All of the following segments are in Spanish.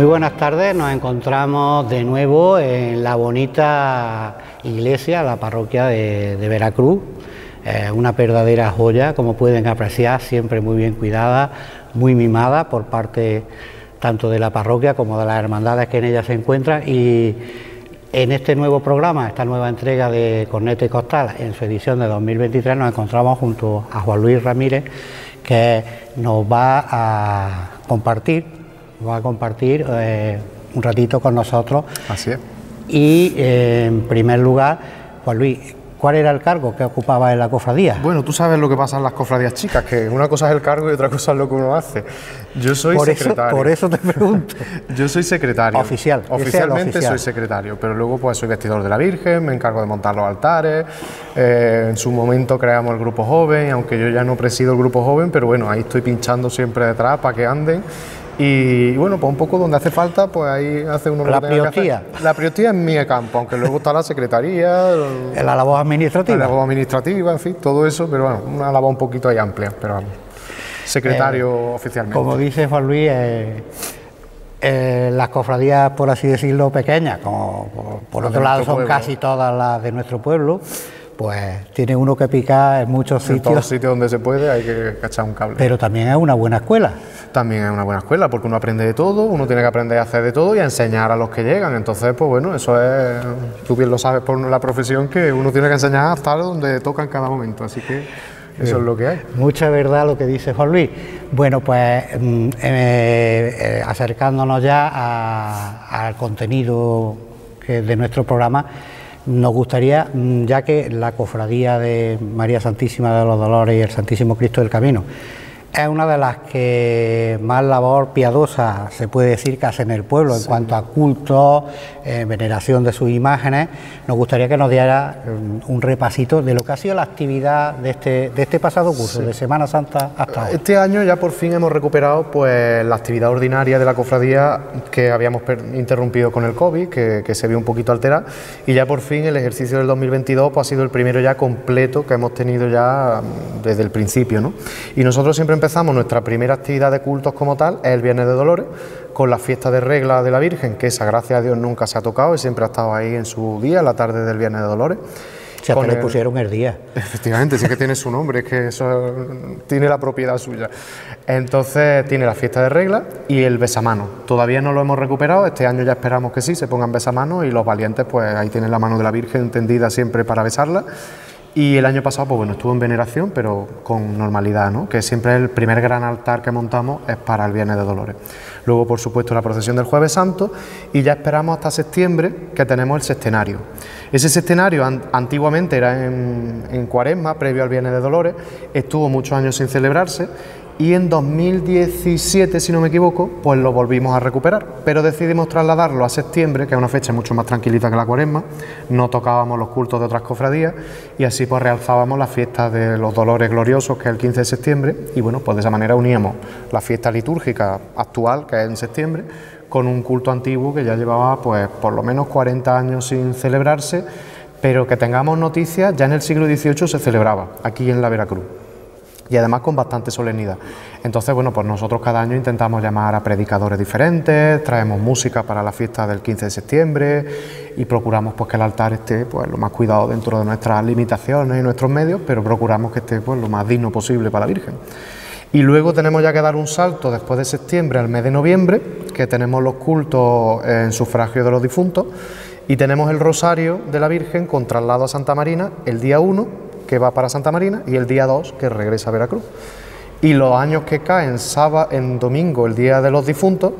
Muy buenas tardes, nos encontramos de nuevo en la bonita iglesia, la parroquia de, Veracruz, una verdadera joya, como pueden apreciar, siempre muy bien cuidada, muy mimada por parte tanto de la parroquia como de las hermandades que en ella se encuentran. Y en este nuevo programa, esta nueva entrega de Cornete y Costal, en su edición de 2023, nos encontramos junto a Juan Luis Ramírez, que nos va a compartir va a compartir eh, un ratito con nosotros. Así es. Y eh, en primer lugar, Juan Luis, ¿cuál era el cargo que ocupaba en la cofradía? Bueno, tú sabes lo que pasa en las cofradías chicas, que una cosa es el cargo y otra cosa es lo que uno hace. Yo soy secretario. por eso te pregunto. Yo soy secretario. Oficial. Oficialmente soy secretario, pero luego pues soy vestidor de la Virgen, me encargo de montar los altares. Eh, en su momento creamos el grupo joven, aunque yo ya no presido el grupo joven, pero bueno, ahí estoy pinchando siempre detrás para que anden y bueno, pues un poco donde hace falta, pues ahí hace uno La priotía. La priotía en mi campo, aunque luego está la secretaría. la labor administrativa. La labor administrativa, en fin, todo eso, pero bueno, una labor un poquito ahí amplia, pero vamos. Secretario eh, oficialmente. Como dice Juan Luis, eh, eh, las cofradías, por así decirlo, pequeñas, como por, otro lado son casi todas las de nuestro pueblo pues tiene uno que picar en muchos sitios. En todos los sitios donde se puede hay que cachar un cable. Pero también es una buena escuela. También es una buena escuela, porque uno aprende de todo, uno tiene que aprender a hacer de todo y a enseñar a los que llegan. Entonces, pues bueno, eso es, tú bien lo sabes por la profesión, que uno tiene que enseñar a estar donde toca en cada momento. Así que eso es lo que hay. Mucha verdad lo que dice Juan Luis. Bueno, pues mm, eh, eh, acercándonos ya al contenido de nuestro programa, nos gustaría, mm, ya que la cofradía de María Santísima de los Dolores y el Santísimo Cristo del Camino es una de las que más labor piadosa se puede decir que hace en el pueblo en cuanto a culto, eh, veneración de sus imágenes. Nos gustaría que nos diera mm, un repasito de lo que ha sido la actividad de este, de este pasado curso, de Semana Santa hasta ahora. Este año ya por fin hemos recuperado pues la actividad ordinaria de la cofradía que habíamos interrumpido con el COVID, que, que, se vio un poquito alterada, y ya por fin el ejercicio del 2022 pues, ha sido el primero ya completo que hemos tenido ya mm, desde el principio. ¿no? Y nosotros siempre empezamos nuestra primera actividad de cultos como tal, es el Viernes de Dolores, con la fiesta de regla de la Virgen, que esa gracias a Dios nunca se ha tocado y siempre ha estado ahí en su día, la tarde del Viernes de Dolores. Si hasta le pusieron el día. Efectivamente, sí que tiene su nombre, es que eso tiene la propiedad suya. Entonces tiene la fiesta de regla y el besamano. Todavía no lo hemos recuperado, este año ya esperamos que sí, se pongan besamanos y los valientes pues ahí tienen la mano de la Virgen tendida siempre para besarla y el año pasado, pues bueno, estuvo en veneración, pero con normalidad, ¿no? Que siempre el primer gran altar que montamos es para el Viernes de Dolores. Luego, por supuesto, la procesión del Jueves Santo y ya esperamos hasta septiembre que tenemos el sextenario. Ese sextenario antiguamente era en, en Cuaresma, previo al Viernes de Dolores, estuvo muchos años sin celebrarse y en 2017, si no me equivoco, pues lo volvimos a recuperar, pero decidimos trasladarlo a septiembre, que es una fecha mucho más tranquilita que la cuaresma, no tocábamos los cultos de otras cofradías y así pues realzábamos la fiesta de los dolores gloriosos, que es el 15 de septiembre, y bueno, pues de esa manera uníamos la fiesta litúrgica actual, que es en septiembre, con un culto antiguo que ya llevaba pues por lo menos 40 años sin celebrarse, pero que tengamos noticias, ya en el siglo XVIII se celebraba, aquí en la Veracruz y además con bastante solemnidad. Entonces, bueno, pues nosotros cada año intentamos llamar a predicadores diferentes, traemos música para la fiesta del 15 de septiembre y procuramos pues que el altar esté pues lo más cuidado dentro de nuestras limitaciones y nuestros medios, pero procuramos que esté pues lo más digno posible para la Virgen. Y luego tenemos ya que dar un salto después de septiembre al mes de noviembre, que tenemos los cultos en sufragio de los difuntos y tenemos el rosario de la Virgen con traslado a Santa Marina el día 1 que va para Santa Marina y el día 2 que regresa a Veracruz. Y los años que caen sábado, en domingo, el Día de los Difuntos,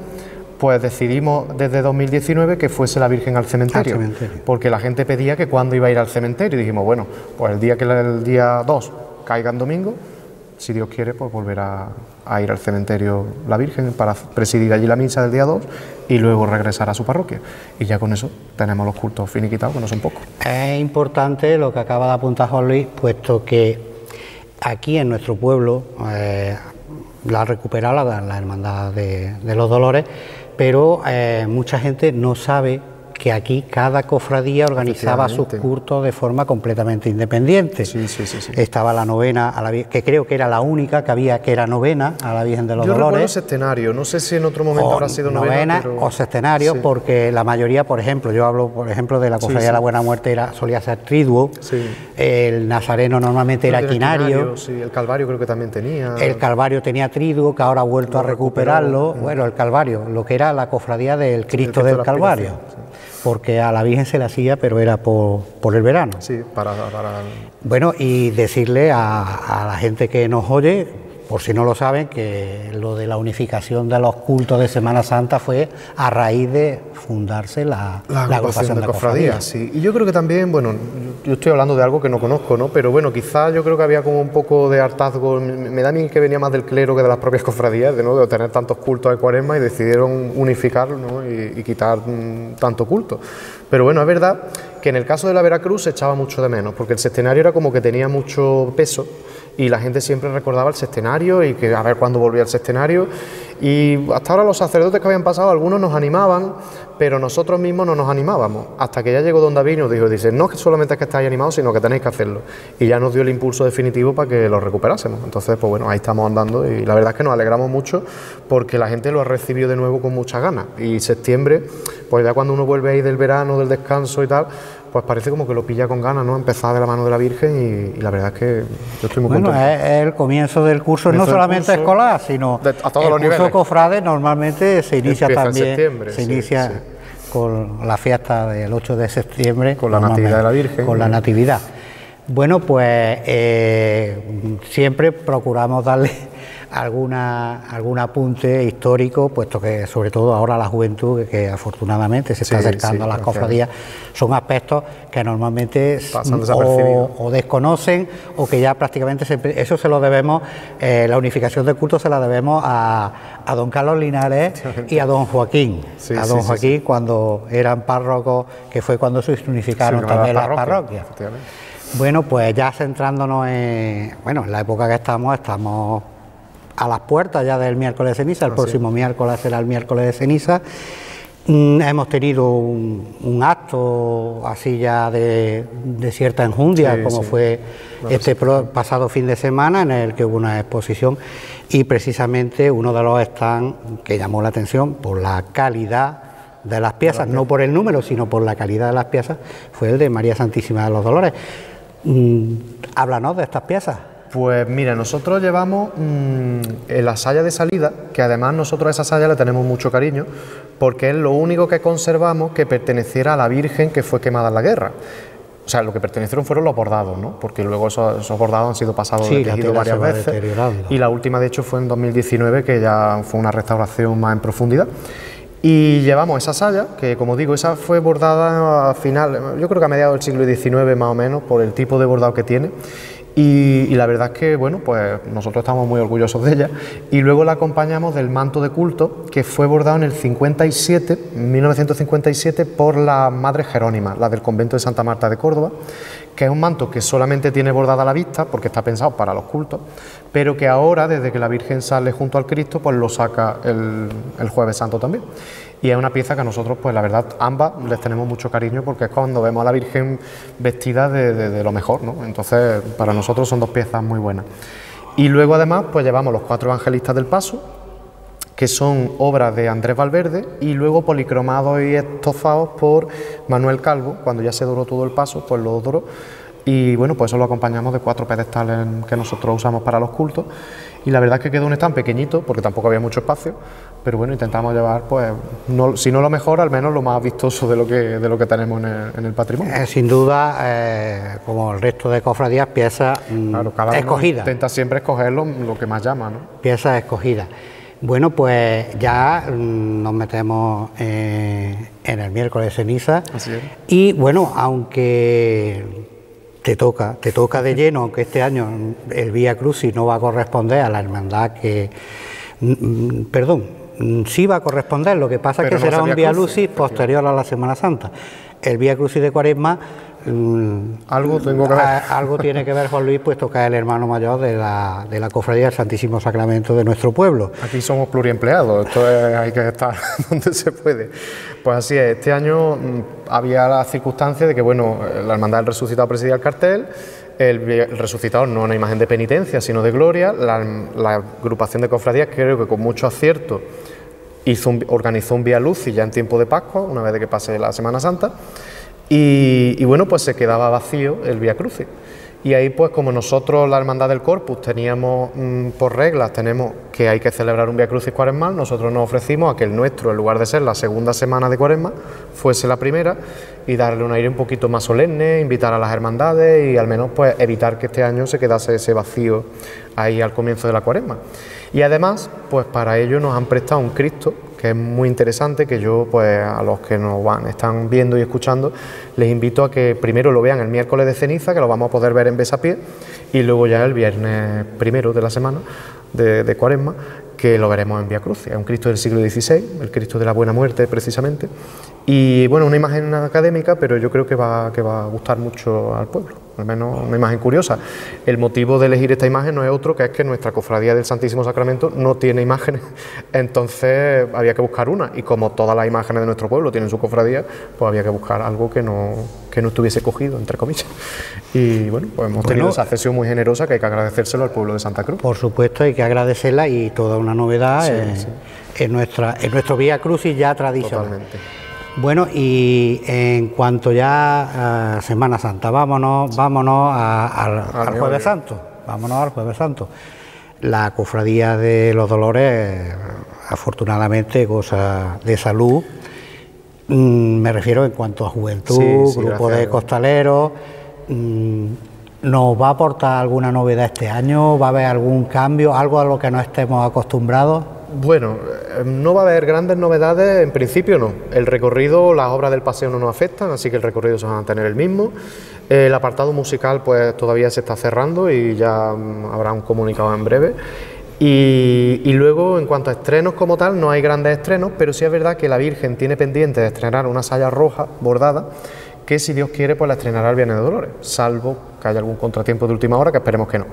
pues decidimos desde 2019 que fuese la Virgen al cementerio, porque la gente pedía que cuando iba a ir al cementerio, y dijimos, bueno, pues el día que el día 2 caiga en domingo, si Dios quiere, pues volverá a ir al cementerio la Virgen para presidir allí la misa del día 2 y luego regresar a su parroquia. Y ya con eso tenemos los cultos finiquitados, que no son pocos. Es importante lo que acaba de apuntar Juan Luis, puesto que aquí en nuestro pueblo eh, la ha recuperado la, Hermandad de, los Dolores, pero eh, mucha gente no sabe que aquí cada cofradía organizaba sus cultos de forma completamente independiente. Sí, sí, sí, Estaba la novena, a la, que creo que era la única que había que era novena a la Virgen de los Yo Dolores. Yo no sé si en otro momento habrá sido novena. novena o sextenario, porque la mayoría, por ejemplo, yo hablo, por ejemplo, de la cofradía de la Buena Muerte, era, solía ser triduo, el nazareno normalmente era quinario. El Calvario creo que también tenía. El Calvario tenía triduo, que ahora ha vuelto a recuperarlo. Bueno, el Calvario, lo que era la cofradía del Cristo, del Calvario porque a la Virgen se la hacía, pero era por, por el verano. Sí, para, Bueno, y decirle a, a la gente que nos oye, por si no lo saben, que lo de la unificación de los cultos de Semana Santa fue a raíz de fundarse la, la, agrupación, de, cofradías. Sí. Y yo creo que también, bueno, yo estoy hablando de algo que no conozco, ¿no? Pero bueno, quizás yo creo que había como un poco de hartazgo, me da a mí que venía más del clero que de las propias cofradías, de, ¿no? de tener tantos cultos de cuaresma y decidieron unificarlo ¿no? y, quitar mm, tanto culto. Pero bueno, es verdad que en el caso de la Veracruz se echaba mucho de menos, porque el sextenario era como que tenía mucho peso y la gente siempre recordaba el sextenario y que a ver cuándo volvía el sextenario. Y hasta ahora los sacerdotes que habían pasado, algunos nos animaban, pero nosotros mismos no nos animábamos. Hasta que ya llegó Don David y nos dijo, dice, no es que solamente es que estáis animados, sino que tenéis que hacerlo. Y ya nos dio el impulso definitivo para que lo recuperásemos. Entonces, pues bueno, ahí estamos andando y la verdad es que nos alegramos mucho porque la gente lo ha recibido de nuevo con muchas ganas. Y septiembre, pues ya cuando uno vuelve ahí del verano, del descanso y tal, pues parece como que lo pilla con ganas, ¿no? Empezar de la mano de la Virgen y, la verdad es que yo estoy muy bueno, es, el comienzo del curso, no solamente escolar, sino a todos el curso cofrade normalmente se inicia también, se inicia con la fiesta del 8 de septiembre. Con la Natividad de la Virgen. Con la Natividad. Bueno, pues eh, siempre procuramos darle alguna, algún apunte histórico, puesto que sobre todo ahora la juventud, que, afortunadamente se está acercando a las cofradías, son aspectos que normalmente o, desconocen o que ya prácticamente eso se lo debemos, eh, la unificación del culto se la debemos a, a don Carlos Linares y a don Joaquín, a don Joaquín cuando eran párrocos, que fue cuando se unificaron también las parroquias. Bueno, pues ya centrándonos en, bueno, en la época que estamos, estamos a las puertas ya del miércoles de ceniza, el próximo miércoles será el miércoles de ceniza. Mm, hemos tenido un, acto así ya de, cierta enjundia, como fue este pasado fin de semana, en el que hubo una exposición y precisamente uno de los stands que llamó la atención por la calidad de las piezas, no por el número, sino por la calidad de las piezas, fue el de María Santísima de los Dolores. Mm, háblanos de estas piezas. Pues mira, nosotros llevamos mm, la saya de salida, que además nosotros a esa saya le tenemos mucho cariño, porque es lo único que conservamos que perteneciera a la Virgen que fue quemada en la guerra. O sea, lo que pertenecieron fueron los bordados, ¿no? Porque luego esos, bordados han sido pasados de tejido varias veces. Y la última, de hecho, fue en 2019, que ya fue una restauración más en profundidad. Y llevamos esa saya, que como digo, esa fue bordada a final, yo creo que a mediados del siglo XIX más o menos, por el tipo de bordado que tiene. Y, la verdad es que, bueno, pues nosotros estamos muy orgullosos de ella. Y luego la acompañamos del manto de culto, que fue bordado en el 57, 1957, por la Madre Jerónima, la del convento de Santa Marta de Córdoba, que es un manto que solamente tiene bordada la vista, porque está pensado para los cultos, pero que ahora, desde que la Virgen sale junto al Cristo, pues lo saca el, el Jueves Santo también y es una pieza que a nosotros, pues la verdad, ambas les tenemos mucho cariño porque es cuando vemos a la Virgen vestida de, lo mejor, ¿no? Entonces, para nosotros son dos piezas muy buenas. Y luego, además, pues llevamos los cuatro evangelistas del paso, que son obras de Andrés Valverde y luego policromados y estofados por Manuel Calvo, cuando ya se duró todo el paso, pues lo doró. Y bueno, pues eso lo acompañamos de cuatro pedestales que nosotros usamos para los cultos. Y la verdad es que quedó un stand pequeñito, porque tampoco había mucho espacio, pero bueno, intentamos llevar, pues, si no lo mejor, al menos lo más vistoso de lo que, de lo que tenemos en el, patrimonio. Eh, sin duda, eh, como el resto de cofradías, piezas mm, escogidas. Intenta siempre escoger lo, que más llama, ¿no? Piezas escogidas. Bueno, pues ya mm, nos metemos eh, en el miércoles de ceniza. Así es. Y bueno, aunque te toca, te toca de lleno, aunque este año el Vía Crucis no va a corresponder a la hermandad que, mm, mm, perdón, mm, sí va a corresponder, lo que pasa es que será un Vía Crucis posterior a la Semana Santa. El Vía Crucis de Cuaresma algo tengo que ver. algo tiene que ver Juan Luis, puesto que es el hermano mayor de la, de la cofradía del Santísimo Sacramento de nuestro pueblo. Aquí somos pluriempleados, esto hay que estar donde se puede. Pues así es, este año había la circunstancia de que, bueno, la Hermandad del Resucitado presidía el cartel, el, resucitado no una imagen de penitencia, sino de gloria. La, agrupación de cofradías, creo que con mucho acierto, hizo organizó un Vía Luz y ya en tiempo de Pascua, una vez que pase la Semana Santa. Y, bueno, pues se quedaba vacío el Vía Crucis. Y ahí, pues como nosotros, la Hermandad del Corpus, teníamos mm, por reglas, tenemos que hay que celebrar un Vía Crucis cuaresmal, nosotros nos ofrecimos a que el nuestro, en lugar de ser la segunda semana de cuaresma, fuese la primera y darle un aire un poquito más solemne, invitar a las hermandades y al menos pues evitar que este año se quedase ese vacío ahí al comienzo de la cuaresma. Y además, pues para ello nos han prestado un Cristo que es muy interesante, que yo pues a los que nos van, están viendo y escuchando, les invito a que primero lo vean el miércoles de ceniza, que lo vamos a poder ver en Besapié, y luego ya el viernes primero de la semana de, de Cuaresma, que lo veremos en Vía Cruz. Es un Cristo del siglo XVI, el Cristo de la Buena Muerte precisamente. Y bueno, una imagen académica, pero yo creo que va, que va a gustar mucho al pueblo, al menos una imagen curiosa. El motivo de elegir esta imagen no es otro que es que nuestra cofradía del Santísimo Sacramento no tiene imágenes, entonces había que buscar una. Y como todas las imágenes de nuestro pueblo tienen su cofradía, pues había que buscar algo que no, que no estuviese cogido, entre comillas. Y bueno, pues hemos tenido esa cesión muy generosa que hay que agradecérselo al pueblo de Santa Cruz. Por supuesto, hay que agradecerla y toda una novedad en, nuestra, en nuestro Vía Crucis ya tradicional. Totalmente. Bueno, y en cuanto ya a Semana Santa, vámonos, vámonos al Jueves Santo, vámonos al Jueves Santo. La cofradía de los Dolores, afortunadamente, cosa de salud, mm, me refiero en cuanto a juventud, grupo de costaleros, mm, ¿nos va a aportar alguna novedad este año? ¿Va a haber algún cambio, algo a lo que no estemos acostumbrados? Bueno, eh, no va a haber grandes novedades, en principio no. El recorrido, las obras del paseo no nos afectan, así que el recorrido se va a mantener el mismo. El apartado musical pues todavía se está cerrando y ya mm, habrá un comunicado en breve. Y, y, luego, en cuanto a estrenos como tal, no hay grandes estrenos, pero sí es verdad que la Virgen tiene pendiente de estrenar una saya roja bordada que si Dios quiere pues la estrenará el Viernes de Dolores, salvo que haya algún contratiempo de última hora, que esperemos que no.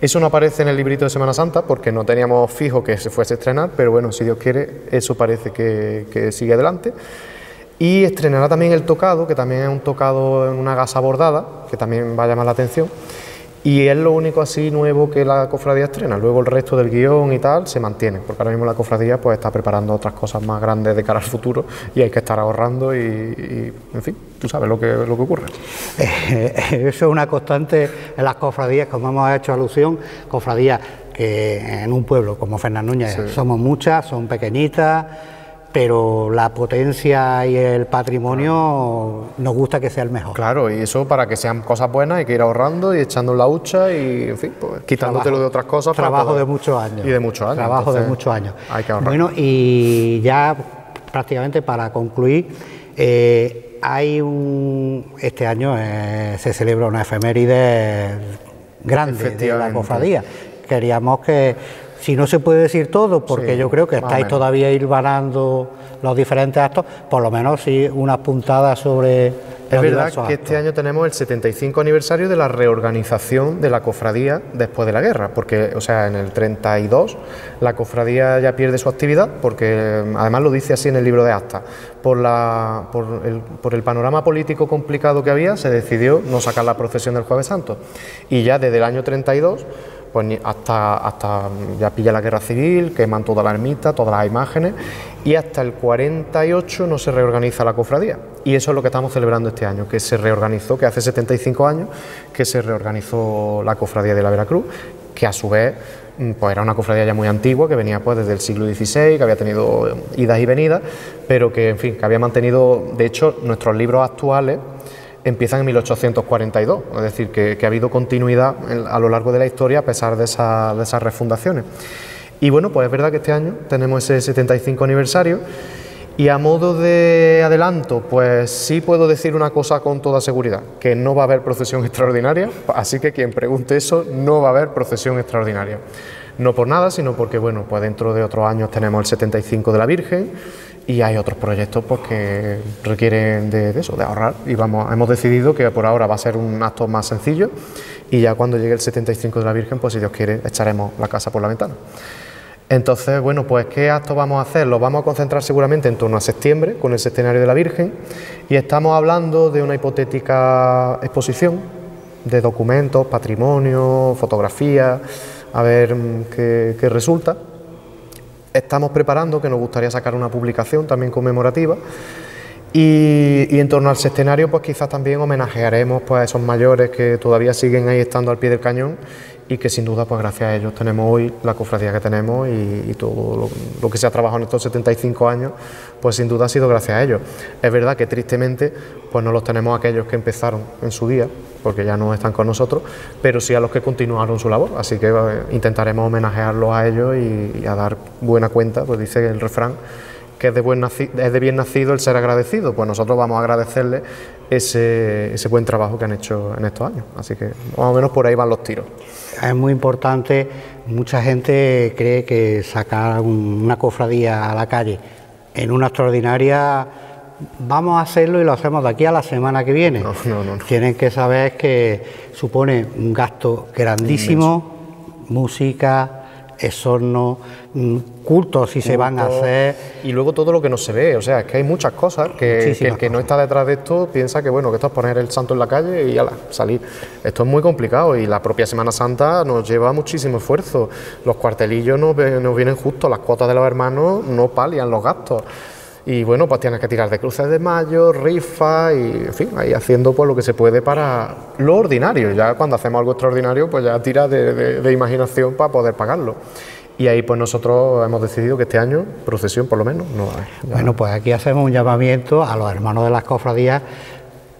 Eso no aparece en el librito de Semana Santa porque no teníamos fijo que se fuese a estrenar, pero bueno, si Dios quiere, eso parece que, sigue adelante. Y estrenará también el tocado, que también es un tocado en una gasa bordada, que también va a llamar la atención. Y es lo único así nuevo que la cofradía estrena. Luego el resto del guion y tal se mantiene, porque ahora mismo la cofradía pues está preparando otras cosas más grandes de cara al futuro y hay que estar ahorrando y, en fin, tú sabes lo que, lo que ocurre. Eso es una constante en las cofradías, como hemos hecho alusión, cofradías que en un pueblo como Fernán Núñez somos muchas, son pequeñitas pero la potencia y el patrimonio nos gusta que sea el mejor. Claro, y eso para que sean cosas buenas hay que ir ahorrando y echando la hucha y, en fin, pues, quitándotelo de otras cosas. Trabajo de muchos años. Y de muchos años. Trabajo de muchos años. Hay que ahorrar. Bueno, y ya prácticamente para concluir, eh, hay un. Este año eh, se celebra una efeméride grande de la cofradía. Queríamos que si no se puede decir todo, porque yo creo que estáis todavía hilvanando los diferentes actos, por lo menos sí unas puntadas sobre es verdad que este año tenemos el 75 aniversario de la reorganización de la cofradía después de la guerra, porque, o sea, en el 32 la cofradía ya pierde su actividad, porque además lo dice así en el libro de actas. Por, la, por, el, por el panorama político complicado que había, se decidió no sacar la procesión del Jueves Santo. Y ya desde el año 32 pues hasta, hasta ya pilla la guerra civil, queman toda la ermita, todas las imágenes, y hasta el 48 no se reorganiza la cofradía. Y eso es lo que estamos celebrando este año, que se reorganizó, que hace 75 años que se reorganizó la cofradía de la Veracruz, que a su vez mm, pues era una cofradía ya muy antigua, que venía pues desde el siglo XVI, que había tenido idas y venidas, pero que en fin, que había mantenido, de hecho, nuestros libros actuales empiezan en 1842, es decir, que, ha habido continuidad a lo largo de la historia a pesar de, esas refundaciones. Y bueno, pues es verdad que este año tenemos ese 75 aniversario Y a modo de adelanto, pues sí puedo decir una cosa con toda seguridad, que no va a haber procesión extraordinaria, así que quien pregunte eso, no va a haber procesión extraordinaria. No por nada, sino porque, bueno, pues dentro de otros años tenemos el 75 de la Virgen y hay otros proyectos pues, que requieren de, eso, de ahorrar y vamos, hemos decidido que por ahora va a ser un acto más sencillo y ya cuando llegue el 75 de la Virgen, pues si Dios quiere, echaremos la casa por la ventana. Entonces, bueno, pues ¿qué acto vamos a hacer? Lo vamos a concentrar seguramente en torno a septiembre con el centenario de la Virgen y estamos hablando de una hipotética exposición de documentos, patrimonio, fotografías, a ver mm, qué, resulta. Estamos preparando, que nos gustaría sacar una publicación también conmemorativa. Y, en torno al centenario, pues quizás también homenajearemos pues, a esos mayores que todavía siguen ahí estando al pie del cañón y que sin duda, pues gracias a ellos tenemos hoy la cofradía que tenemos y, todo lo, que se ha trabajado en estos 75 años, pues sin duda ha sido gracias a ellos. Es verdad que tristemente, pues no los tenemos aquellos que empezaron en su día, porque ya no están con nosotros, pero sí a los que continuaron su labor. Así que eh, intentaremos homenajearlos a ellos y, a dar buena cuenta, pues dice el refrán que es de, buen es de bien nacido el ser agradecido, pues nosotros vamos a agradecerle ese, ese buen trabajo que han hecho en estos años. Así que más o menos por ahí van los tiros es muy importante, mucha gente cree que sacar una cofradía a la calle en una extraordinaria, vamos a hacerlo y lo hacemos de aquí a la semana que viene. Tienen que saber que supone un gasto grandísimo, música, exorno, mm, cultos si se van a hacer. Y luego todo lo que no se ve, o sea, es que hay muchas cosas que, el que no está detrás de esto piensa que bueno, que esto es poner el santo en la calle y la salir. Esto es muy complicado y la propia Semana Santa nos lleva muchísimo esfuerzo. Los cuartelillos nos, nos vienen justos, las cuotas de los hermanos no palian los gastos y bueno, pues tienes que tirar de cruces de mayo, rifa y en fin, ahí haciendo pues lo que se puede para lo ordinario. Ya cuando hacemos algo extraordinario, pues ya tira de, imaginación para poder pagarlo. Y ahí pues nosotros hemos decidido que este año, procesión por lo menos. Bueno, pues aquí hacemos un llamamiento a los hermanos de las cofradías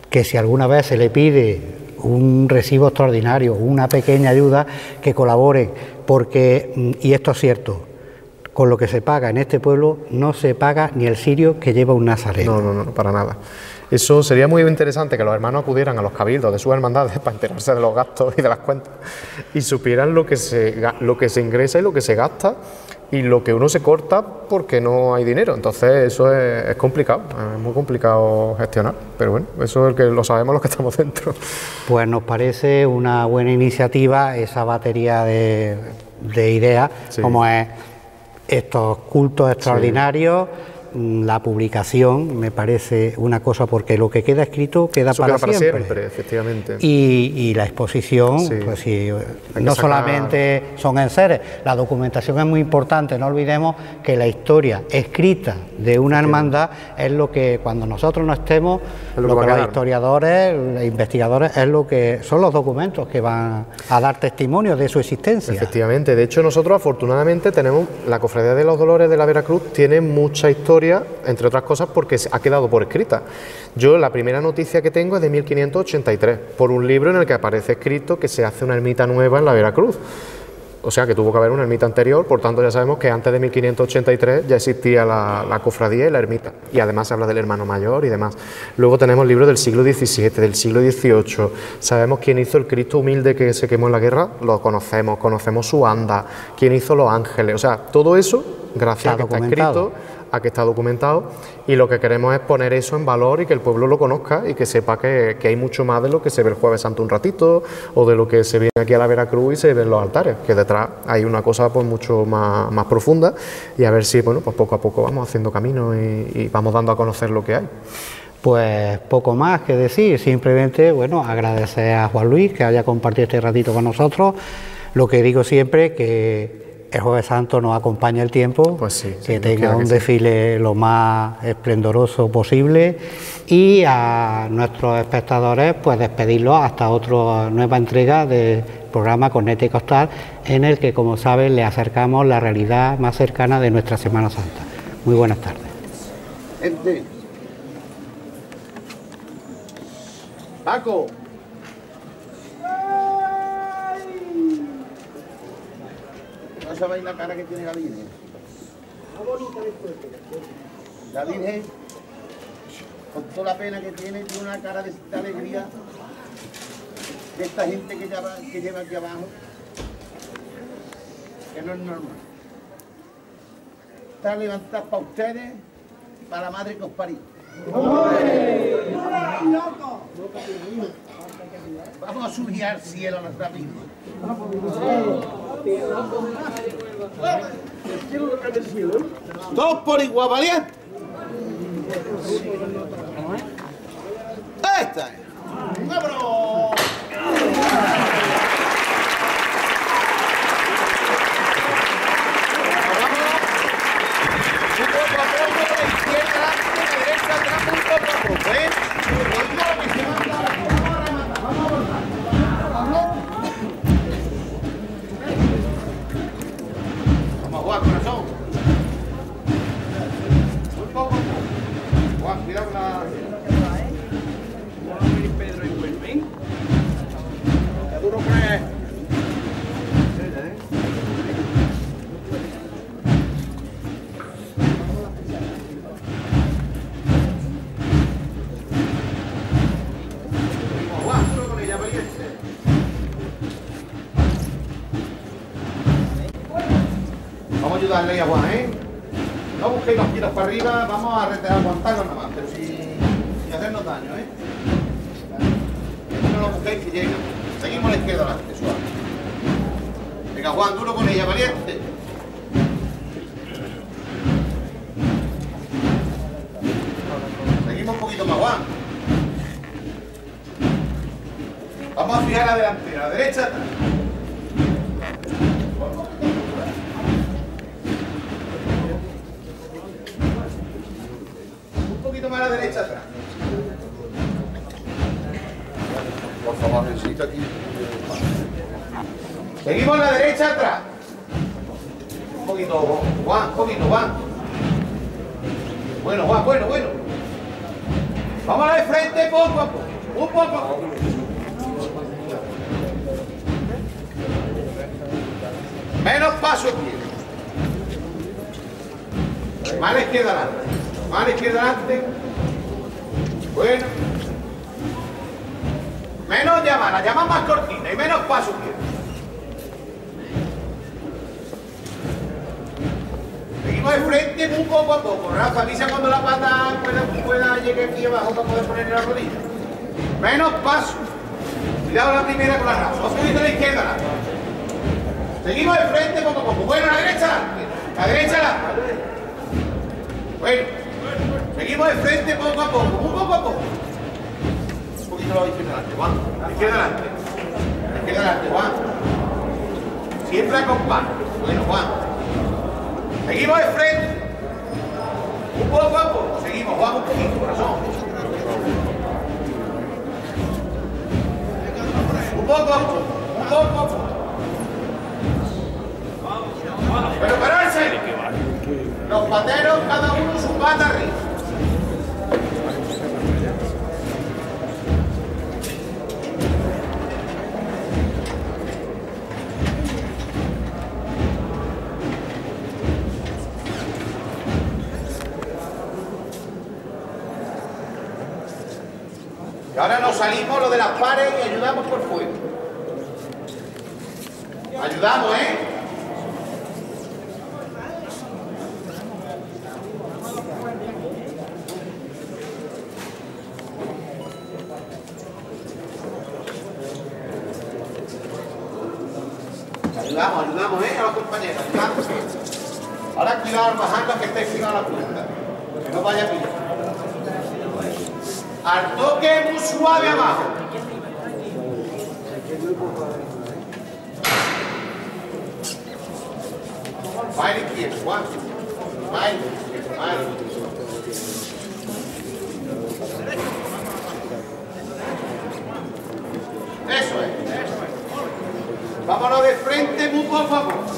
que si alguna vez se le pide un recibo extraordinario, una pequeña ayuda, que colaboren, porque, mm, y esto es cierto, con lo que se paga en este pueblo no se paga ni el sirio que lleva un nazareno. No, no, no, para nada. Eso sería muy interesante que los hermanos acudieran a los cabildos de sus hermandades para enterarse de los gastos y de las cuentas y supieran lo que se, lo que se ingresa y lo que se gasta y lo que uno se corta porque no hay dinero. Entonces eso es, complicado, es muy complicado gestionar. Pero bueno, eso es el que lo sabemos los que estamos dentro. Pues nos parece una buena iniciativa esa batería de, ideas, como es estos cultos extraordinarios. La publicación me parece una cosa porque lo que queda escrito queda, para, siempre. efectivamente. Y, la exposición, pues sí, no solamente son en seres, la documentación es muy importante, no olvidemos que la historia escrita de una hermandad es lo que cuando nosotros no estemos, lo, que, los historiadores, los investigadores, es lo que son los documentos que van a dar testimonio de su existencia. Efectivamente, de hecho nosotros afortunadamente tenemos la Cofradía de los Dolores de la Veracruz tiene mucha historia entre otras cosas porque ha quedado por escrita. Yo la primera noticia que tengo es de 1583, por un libro en el que aparece escrito que se hace una ermita nueva en la Veracruz. O sea que tuvo que haber una ermita anterior, por tanto ya sabemos que antes de 1583 ya existía la, cofradía y la ermita. Y además se habla del hermano mayor y demás. Luego tenemos libros del siglo XVII, del siglo XVIII. Sabemos quién hizo el Cristo humilde que se quemó en la guerra, lo conocemos, conocemos su anda, quién hizo los ángeles. O sea, todo eso, gracias a que está escrito, a que está documentado y lo que queremos es poner eso en valor y que el pueblo lo conozca y que sepa que, hay mucho más de lo que se ve el jueves santo un ratito o de lo que se viene aquí a la Veracruz y se ven los altares, que detrás hay una cosa pues mucho más, más profunda y a ver si bueno pues poco a poco vamos haciendo camino y, y vamos dando a conocer lo que hay. Pues poco más que decir, simplemente bueno agradecer a Juan Luis que haya compartido este ratito con nosotros. Lo que digo siempre que el Jueves Santo nos acompaña el tiempo, pues que tenga un desfile lo más esplendoroso posible y a nuestros espectadores pues despedirlos hasta otra nueva entrega del programa Corneta y Costal en el que como saben le acercamos la realidad más cercana de nuestra Semana Santa. Muy buenas tardes. Paco. Sabéis la cara que tiene la después. La Virgen, con toda la pena que tiene, tiene una cara de, alegría de esta gente que lleva, aquí abajo, que no es normal. Está levantada para ustedes, para la madre que os parió. Vamos a subir al cielo nuestra vida. Todos por igual, valiente. Vamos a ayudarle ahí a Juan, ¿eh? No busquéis los kilos para arriba, vamos a retener, aguantarnos nada más, pero sin, sin hacernos daño, ¿eh? No lo busquéis que llega. Seguimos a la izquierda adelante, suave. Venga, Juan, duro con ella, valiente. Seguimos un poquito más, Juan. Vamos a fijar la delantera, la derecha a la derecha atrás. Por favor, necesito aquí. Seguimos a la derecha atrás. Un poquito, Juan, un poquito, Juan. Bueno, Juan, bueno, bueno. Vamos a la de frente poco a poco. Un poco. Menos paso izquierdo. La izquierda adelante. La izquierda adelante. Bueno. Menos llamada, llama más cortina y menos paso. Seguimos de frente muy poco a poco. Rafa, avisa cuando la pata pueda, pueda llegar aquí abajo para poder poner la rodilla. Menos paso. Cuidado la primera con la Rafa. Un poquito a la izquierda. Rafa. Seguimos de frente poco a poco. Bueno, la derecha. La derecha la. Bueno. Seguimos de frente poco a poco. Muy poco a poco. Un poquito la izquierda adelante, Juan. Izquierda adelante. La izquierda adelante, Juan. Siempre acompaña. Bueno, Juan. Seguimos de frente. Un poco a poco. Seguimos, Juan, un poquito, corazón. Un poco a poco. Un poco a poco. Pero pararse. Los pateros, cada uno su pata arriba. De las pares y ayudamos por fuera. Ayudamos, ¿eh? Ayudamos, ayudamos, ¿eh? A los compañeros, ayudamos. Ahora cuidado al bajarlo que esté pegado a la punta. Que no vaya a pillar. Al toque muy suave abajo. Baile izquierdo, Juan. Baile. Eso es. Vámonos de frente muy por favor.